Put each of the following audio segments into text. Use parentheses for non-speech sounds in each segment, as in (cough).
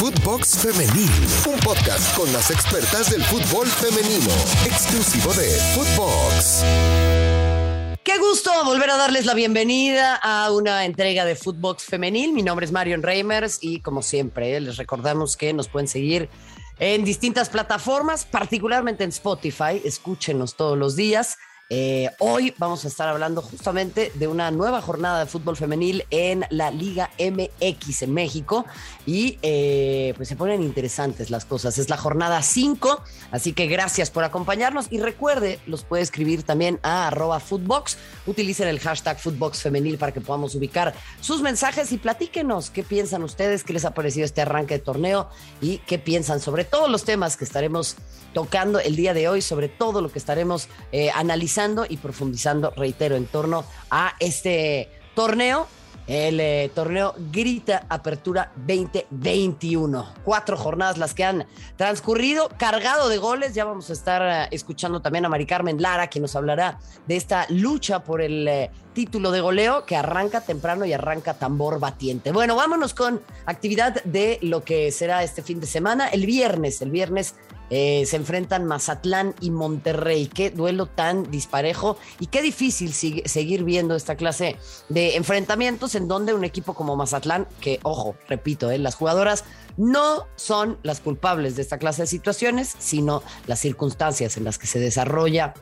Footbox Femenil, un podcast con las expertas del fútbol femenino, exclusivo de Footbox. Qué gusto volver a darles la bienvenida a una entrega de Footbox Femenil. Mi nombre es Marion Reimers y como siempre les recordamos que nos pueden seguir en distintas plataformas, particularmente en Spotify. Escúchenos todos los días. Eh, hoy vamos a estar hablando justamente de una nueva jornada de fútbol femenil en la Liga MX en México y eh, pues se ponen interesantes las cosas. Es la jornada 5, así que gracias por acompañarnos y recuerde, los puede escribir también a arroba footbox. Utilicen el hashtag footbox femenil para que podamos ubicar sus mensajes y platíquenos qué piensan ustedes, qué les ha parecido este arranque de torneo y qué piensan sobre todos los temas que estaremos tocando el día de hoy, sobre todo lo que estaremos eh, analizando y profundizando, reitero, en torno a este torneo el eh, torneo Grita Apertura 2021. Cuatro jornadas las que han transcurrido, cargado de goles. Ya vamos a estar eh, escuchando también a Mari Carmen Lara, quien nos hablará de esta lucha por el eh, título de goleo que arranca temprano y arranca tambor batiente. Bueno, vámonos con actividad de lo que será este fin de semana. El viernes, el viernes se enfrentan Mazatlán y Monterrey. Qué duelo tan disparejo y qué difícil seguir viendo esta clase de enfrentamientos en donde un equipo como Mazatlán, que ojo, repito, eh, las jugadoras no son las culpables de esta clase de situaciones, sino las circunstancias en las que se desarrolla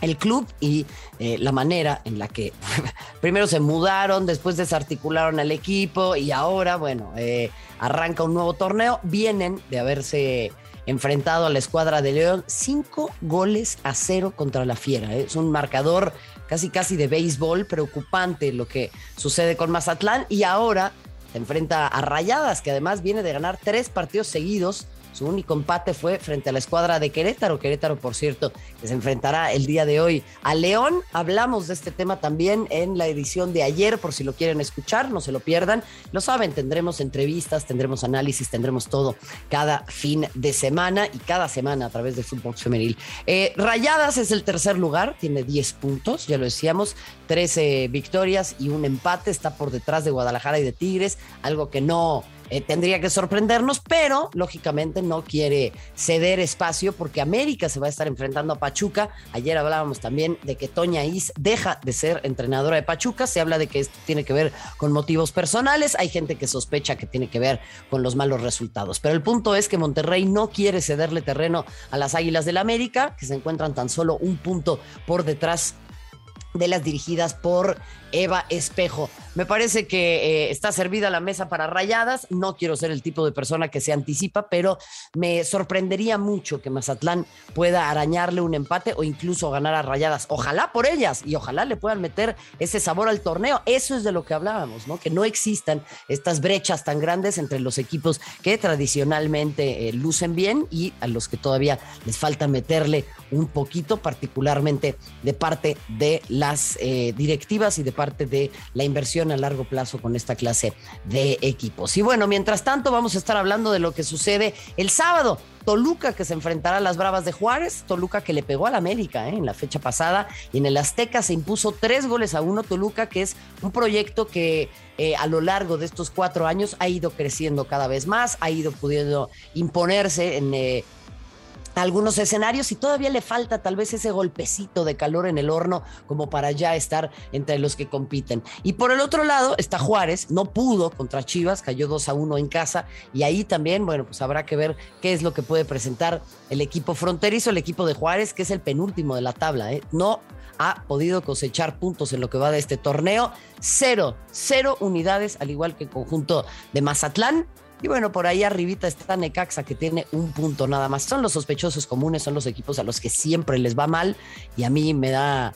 el club y eh, la manera en la que (laughs) primero se mudaron, después desarticularon al equipo y ahora, bueno, eh, arranca un nuevo torneo. Vienen de haberse enfrentado a la escuadra de León cinco goles a cero contra la Fiera. Es un marcador casi casi de béisbol, preocupante lo que sucede con Mazatlán y ahora se enfrenta a Rayadas, que además viene de ganar tres partidos seguidos su único empate fue frente a la escuadra de Querétaro. Querétaro, por cierto, que se enfrentará el día de hoy a León. Hablamos de este tema también en la edición de ayer, por si lo quieren escuchar, no se lo pierdan. Lo saben, tendremos entrevistas, tendremos análisis, tendremos todo cada fin de semana y cada semana a través de Fútbol Femenil. Eh, Rayadas es el tercer lugar, tiene 10 puntos, ya lo decíamos, 13 victorias y un empate. Está por detrás de Guadalajara y de Tigres, algo que no eh, tendría que sorprendernos, pero lógicamente no quiere ceder espacio porque América se va a estar enfrentando a Pachuca. Ayer hablábamos también de que Toña Is deja de ser entrenadora de Pachuca. Se habla de que esto tiene que ver con motivos personales. Hay gente que sospecha que tiene que ver con los malos resultados. Pero el punto es que Monterrey no quiere cederle terreno a las Águilas del América, que se encuentran tan solo un punto por detrás de las dirigidas por Eva Espejo. Me parece que eh, está servida la mesa para rayadas. No quiero ser el tipo de persona que se anticipa, pero me sorprendería mucho que Mazatlán pueda arañarle un empate o incluso ganar a rayadas. Ojalá por ellas y ojalá le puedan meter ese sabor al torneo. Eso es de lo que hablábamos, ¿no? Que no existan estas brechas tan grandes entre los equipos que tradicionalmente eh, lucen bien y a los que todavía les falta meterle un poquito, particularmente de parte de las eh, directivas y de parte de la inversión a largo plazo con esta clase de equipos. Y bueno, mientras tanto vamos a estar hablando de lo que sucede el sábado. Toluca que se enfrentará a las Bravas de Juárez, Toluca que le pegó al América ¿eh? en la fecha pasada y en el Azteca se impuso tres goles a uno. Toluca que es un proyecto que eh, a lo largo de estos cuatro años ha ido creciendo cada vez más, ha ido pudiendo imponerse en eh, algunos escenarios y todavía le falta tal vez ese golpecito de calor en el horno como para ya estar entre los que compiten. Y por el otro lado está Juárez, no pudo contra Chivas, cayó 2 a 1 en casa y ahí también, bueno, pues habrá que ver qué es lo que puede presentar el equipo fronterizo, el equipo de Juárez, que es el penúltimo de la tabla, ¿eh? No ha podido cosechar puntos en lo que va de este torneo. Cero, cero unidades, al igual que el conjunto de Mazatlán. Y bueno, por ahí arribita está Necaxa que tiene un punto nada más. Son los sospechosos comunes, son los equipos a los que siempre les va mal y a mí me da...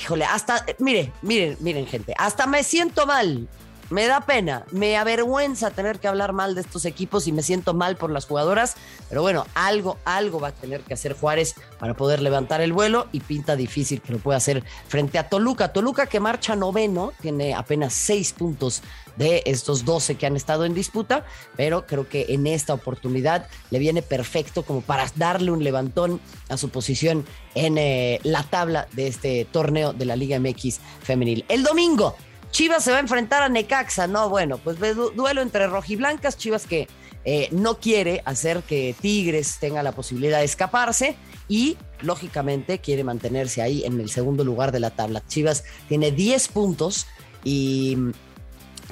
Híjole, hasta, miren, miren, miren gente, hasta me siento mal me da pena, me avergüenza tener que hablar mal de estos equipos y me siento mal por las jugadoras, pero bueno, algo, algo va a tener que hacer Juárez para poder levantar el vuelo y pinta difícil que lo pueda hacer frente a Toluca. Toluca que marcha noveno, tiene apenas seis puntos de estos 12 que han estado en disputa, pero creo que en esta oportunidad le viene perfecto como para darle un levantón a su posición en eh, la tabla de este torneo de la Liga MX femenil. El domingo Chivas se va a enfrentar a Necaxa. No, bueno, pues duelo entre rojiblancas, Chivas que eh, no quiere hacer que Tigres tenga la posibilidad de escaparse y lógicamente quiere mantenerse ahí en el segundo lugar de la tabla. Chivas tiene 10 puntos y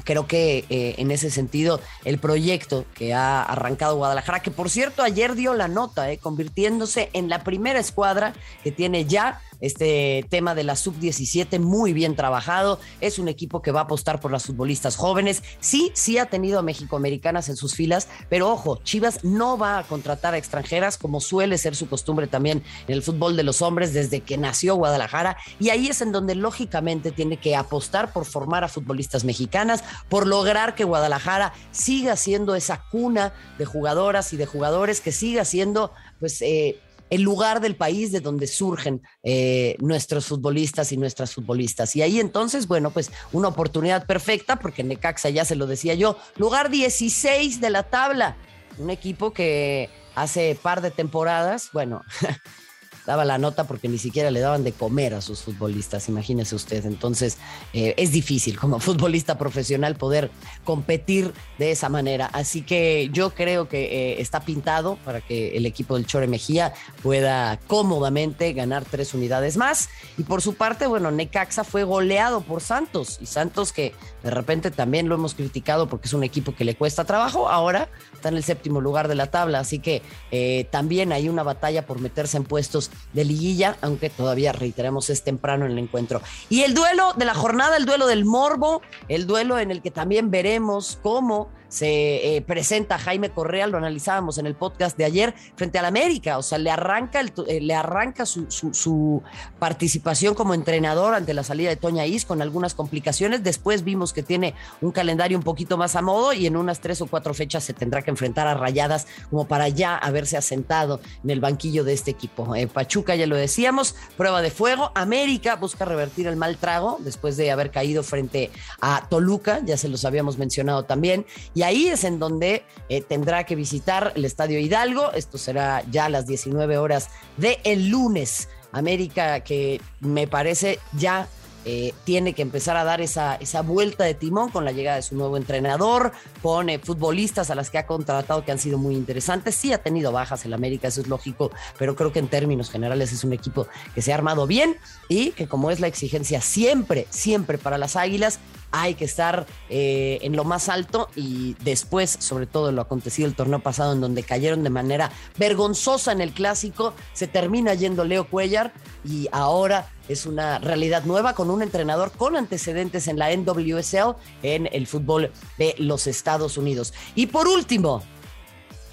creo que eh, en ese sentido el proyecto que ha arrancado Guadalajara, que por cierto ayer dio la nota, eh, convirtiéndose en la primera escuadra que tiene ya este tema de la sub-17 muy bien trabajado. Es un equipo que va a apostar por las futbolistas jóvenes. Sí, sí ha tenido a mexicoamericanas en sus filas, pero ojo, Chivas no va a contratar a extranjeras como suele ser su costumbre también en el fútbol de los hombres desde que nació Guadalajara. Y ahí es en donde lógicamente tiene que apostar por formar a futbolistas mexicanas, por lograr que Guadalajara siga siendo esa cuna de jugadoras y de jugadores, que siga siendo pues... Eh, el lugar del país de donde surgen eh, nuestros futbolistas y nuestras futbolistas. Y ahí entonces, bueno, pues una oportunidad perfecta, porque Necaxa ya se lo decía yo, lugar 16 de la tabla, un equipo que hace par de temporadas, bueno, (laughs) daba la nota porque ni siquiera le daban de comer a sus futbolistas, imagínese usted. Entonces eh, es difícil como (laughs) futbolista profesional poder competir de esa manera. Así que yo creo que eh, está pintado para que el equipo del Chore Mejía pueda cómodamente ganar tres unidades más. Y por su parte, bueno, Necaxa fue goleado por Santos y Santos que de repente también lo hemos criticado porque es un equipo que le cuesta trabajo, ahora está en el séptimo lugar de la tabla, así que eh, también hay una batalla por meterse en puestos de liguilla, aunque todavía reiteramos es temprano en el encuentro. Y el duelo de la jornada, el duelo del morbo, el duelo en el que también veremos cómo se eh, presenta Jaime Correa, lo analizábamos en el podcast de ayer, frente al América, o sea, le arranca, eh, le arranca su, su, participación como entrenador ante la salida de Toña Is con algunas complicaciones, después vimos que tiene un calendario un poquito más a modo y en unas tres o cuatro fechas se tendrá que enfrentar a Rayadas como para ya haberse asentado en el banquillo de este equipo. Eh, Pachuca, ya lo decíamos, prueba de fuego, América busca revertir el mal trago después de haber caído frente a Toluca, ya se los habíamos mencionado también, y ahí es en donde eh, tendrá que visitar el Estadio Hidalgo. Esto será ya a las 19 horas de el lunes. América que me parece ya eh, tiene que empezar a dar esa, esa vuelta de timón con la llegada de su nuevo entrenador, con eh, futbolistas a las que ha contratado que han sido muy interesantes. Sí ha tenido bajas el América, eso es lógico, pero creo que en términos generales es un equipo que se ha armado bien y que como es la exigencia siempre, siempre para las Águilas, hay que estar eh, en lo más alto y después, sobre todo lo acontecido el torneo pasado en donde cayeron de manera vergonzosa en el clásico, se termina yendo Leo Cuellar y ahora es una realidad nueva con un entrenador con antecedentes en la NWSL en el fútbol de los Estados Unidos. Y por último,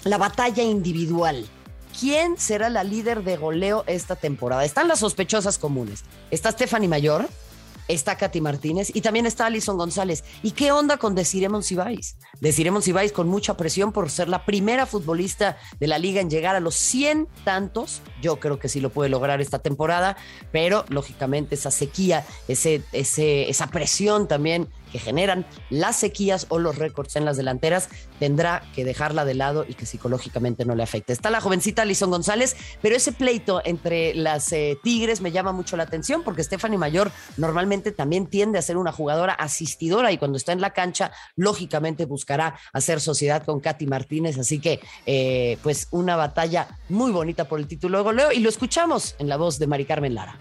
la batalla individual. ¿Quién será la líder de goleo esta temporada? Están las sospechosas comunes. Está Stephanie Mayor, está Katy Martínez y también está Alison González. ¿Y qué onda con Desiree Monsiváis? Desiree Monsiváis con mucha presión por ser la primera futbolista de la liga en llegar a los 100 tantos. Yo creo que sí lo puede lograr esta temporada, pero lógicamente esa sequía, ese, ese, esa presión también que generan las sequías o los récords en las delanteras, tendrá que dejarla de lado y que psicológicamente no le afecte. Está la jovencita Alison González, pero ese pleito entre las eh, Tigres me llama mucho la atención porque Stephanie Mayor normalmente también tiende a ser una jugadora asistidora y cuando está en la cancha, lógicamente buscará hacer sociedad con Katy Martínez. Así que, eh, pues, una batalla muy bonita por el título de goleo y lo escuchamos en la voz de Mari Carmen Lara.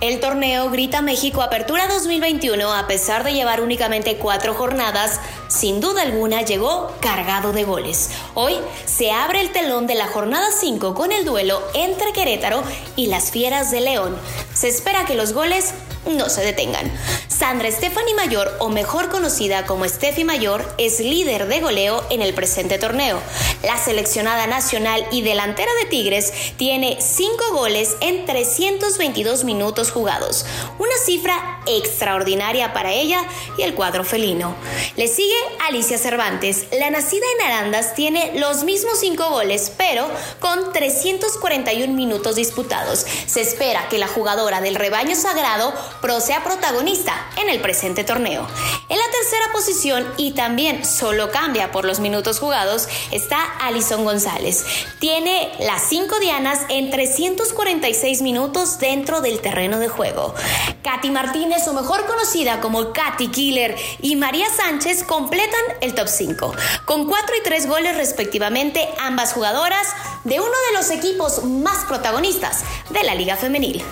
El torneo Grita México Apertura 2021, a pesar de llevar únicamente cuatro jornadas, sin duda alguna llegó cargado de goles. Hoy se abre el telón de la jornada 5 con el duelo entre Querétaro y las Fieras de León. Se espera que los goles no se detengan. Sandra Stephanie Mayor, o mejor conocida como Steffi Mayor, es líder de goleo en el presente torneo. La seleccionada nacional y delantera de Tigres tiene 5 goles en 322 minutos jugados, una cifra extraordinaria para ella y el cuadro felino. Le sigue Alicia Cervantes, la nacida en Arandas tiene los mismos 5 goles, pero con 341 minutos disputados. Se espera que la jugadora del rebaño sagrado Pro sea protagonista en el presente torneo. En la tercera posición y también solo cambia por los minutos jugados está Alison González. Tiene las 5 dianas en 346 minutos dentro del terreno de juego. Katy Martínez o mejor conocida como Katy Killer, y María Sánchez completan el top 5, con 4 y 3 goles respectivamente, ambas jugadoras de uno de los equipos más protagonistas de la Liga Femenil.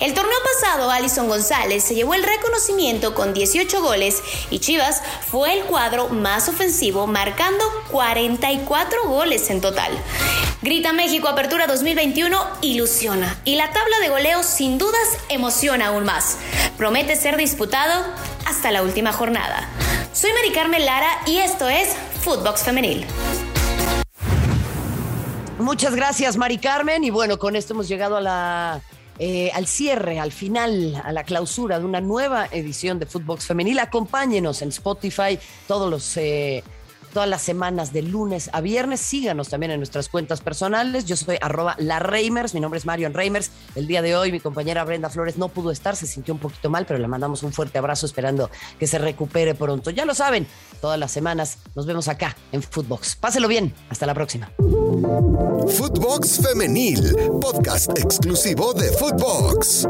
El torneo pasado, Alison González se llevó el reconocimiento con 18 goles y Chivas fue el cuadro más ofensivo, marcando 44 goles en total. Grita México Apertura 2021 ilusiona y la tabla de goleos sin dudas emociona aún más. Promete ser disputado hasta la última jornada. Soy Mari Carmen Lara y esto es Footbox Femenil. Muchas gracias, Mari Carmen. Y bueno, con esto hemos llegado a la, eh, al cierre, al final, a la clausura de una nueva edición de Footbox Femenil. Acompáñenos en Spotify todos los. Eh, todas las semanas de lunes a viernes. Síganos también en nuestras cuentas personales. Yo soy arroba la Reimers, mi nombre es Marion Reimers. El día de hoy mi compañera Brenda Flores no pudo estar, se sintió un poquito mal, pero le mandamos un fuerte abrazo esperando que se recupere pronto. Ya lo saben, todas las semanas nos vemos acá en Footbox. Páselo bien, hasta la próxima. Footbox Femenil, podcast exclusivo de Footbox.